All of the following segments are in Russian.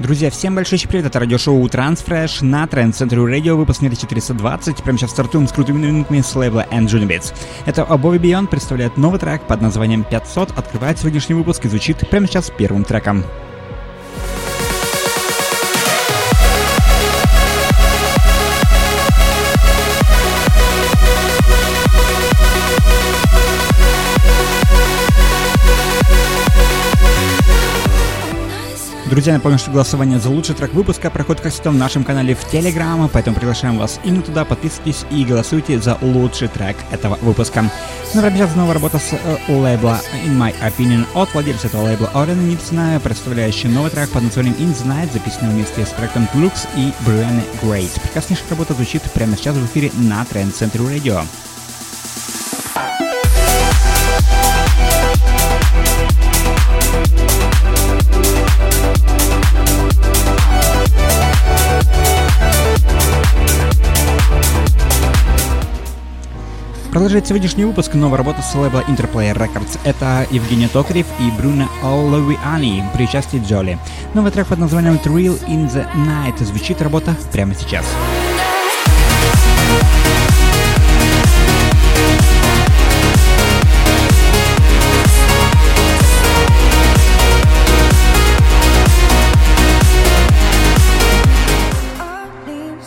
Друзья, всем большой привет, это радиошоу Transfresh на Trend Center Radio, выпуск номер 420. Прямо сейчас стартуем с крутыми новинками с лейбла And Junibits. Это Above Beyond представляет новый трек под названием 500, открывает сегодняшний выпуск и звучит прямо сейчас первым треком. Друзья, напомню, что голосование за лучший трек выпуска проходит, как всегда, в нашем канале в Телеграм, поэтому приглашаем вас именно туда, подписывайтесь и голосуйте за лучший трек этого выпуска. Например, сейчас новая работа с э, лейбла In My Opinion от владельца этого лейбла Орена Нитсна, представляющий новый трек под названием In the Night, записанный вместе с проектом Lux и Brianna Грейс. Прекраснейшая работа звучит прямо сейчас в эфире на Trend Center Radio. Продолжает сегодняшний выпуск новая работа с лейбла Interplay Records. Это Евгений Токарев и Бруно Олловиани при участии Джоли. Новый трек под названием Thrill in the Night. Звучит работа прямо сейчас.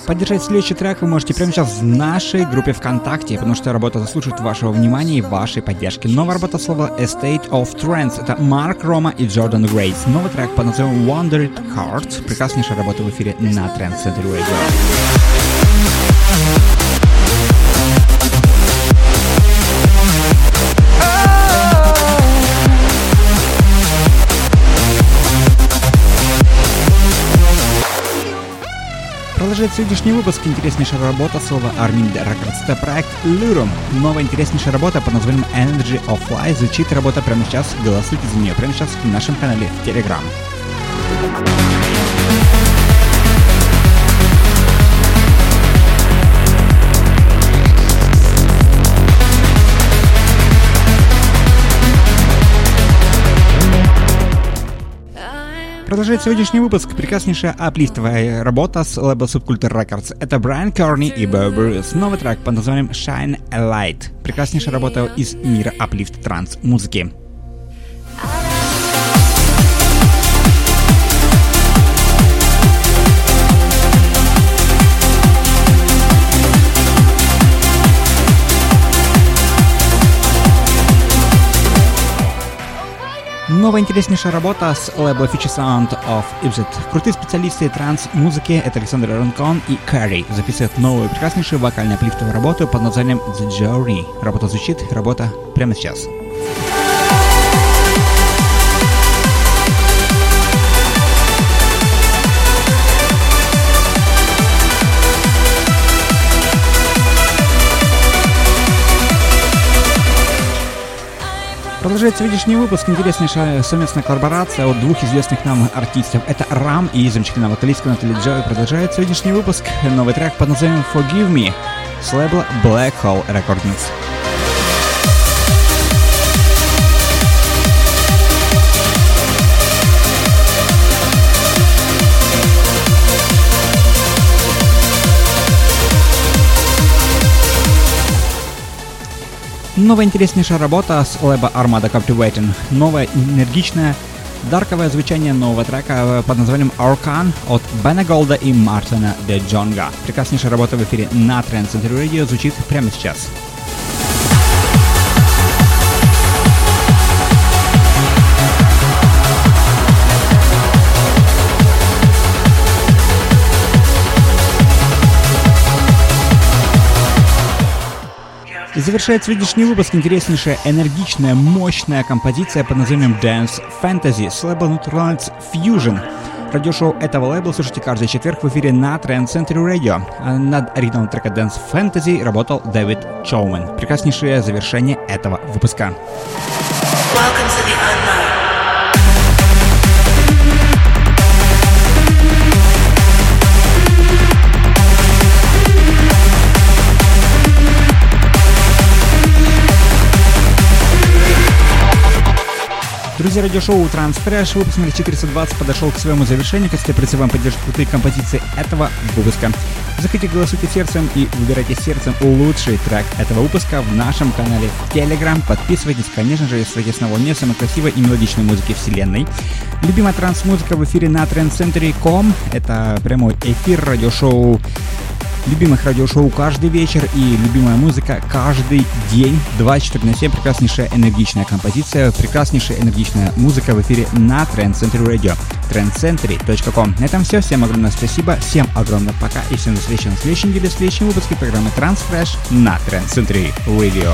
Поддержать следующий трек вы можете прямо сейчас в нашей группе ВКонтакте, потому что работа заслуживает вашего внимания и вашей поддержки. Новая работа слова Estate of Trends. Это Марк Рома и Джордан Грейс. Новый трек под названием Wandered Heart. Прекраснейшая работа в эфире на Trend Center Radio. Продолжает сегодняшний выпуск интереснейшая работа слова Armin Records. Это проект Lurum. Новая интереснейшая работа под названием Energy of Life. Звучит работа прямо сейчас. Голосуйте за нее прямо сейчас в нашем канале в Telegram. Продолжает сегодняшний выпуск прекраснейшая аплифтовая работа с лейбла Subculture Records. Это Брайан Корни и Бо Брюс. Новый трек под названием Shine a Light. Прекраснейшая работа из мира аплифт транс музыки. Новая интереснейшая работа с лейбла Future Sound of Ipsit. Крутые специалисты транс-музыки — это Александр Ранкон и Кэрри записывают новую прекраснейшую вокальную плифтовую работу под названием The Journey. Работа звучит, работа прямо сейчас. Продолжает сегодняшний выпуск интереснейшая совместная коллаборация от двух известных нам артистов. Это Рам и замечательная вокалистка Натали Джой. Продолжает сегодняшний выпуск новый трек под названием Forgive Me с лейбла Black Hole Recordings. Новая интереснейшая работа с лэба Armada Captivating. Новая энергичная дарковое звучание нового трека под названием Arcan от Бена Голда и Мартина Де Джонга. Прекраснейшая работа в эфире на Center Radio звучит прямо сейчас. И завершает сегодняшний выпуск интереснейшая, энергичная, мощная композиция под названием Dance Fantasy с лейбла Naturalites Fusion. Радиошоу этого лейбла слушайте каждый четверг в эфире на Trend Century Radio. А над оригиналом трека Dance Fantasy работал Дэвид Чоумен. Прекраснейшее завершение этого выпуска. Welcome to the unknown. Связи радиошоу Transfresh. Выпуск номер 420 подошел к своему завершению. Кстати, призываем поддержку крутые композиции этого выпуска. Заходите, голосуйте сердцем и выбирайте сердцем лучший трек этого выпуска в нашем канале Telegram. Подписывайтесь, конечно же, если хотите снова не самой красивой и мелодичной музыки вселенной. Любимая транс-музыка в эфире на trendcentury.com. Это прямой эфир радиошоу любимых радиошоу каждый вечер и любимая музыка каждый день. 24 на 7 прекраснейшая энергичная композиция, прекраснейшая энергичная музыка в эфире на Trend Century Radio. trendcentury.com. На этом все. Всем огромное спасибо. Всем огромное пока. И всем до встречи на следующей неделе в следующем выпуске программы Transfresh на Trend Century Radio.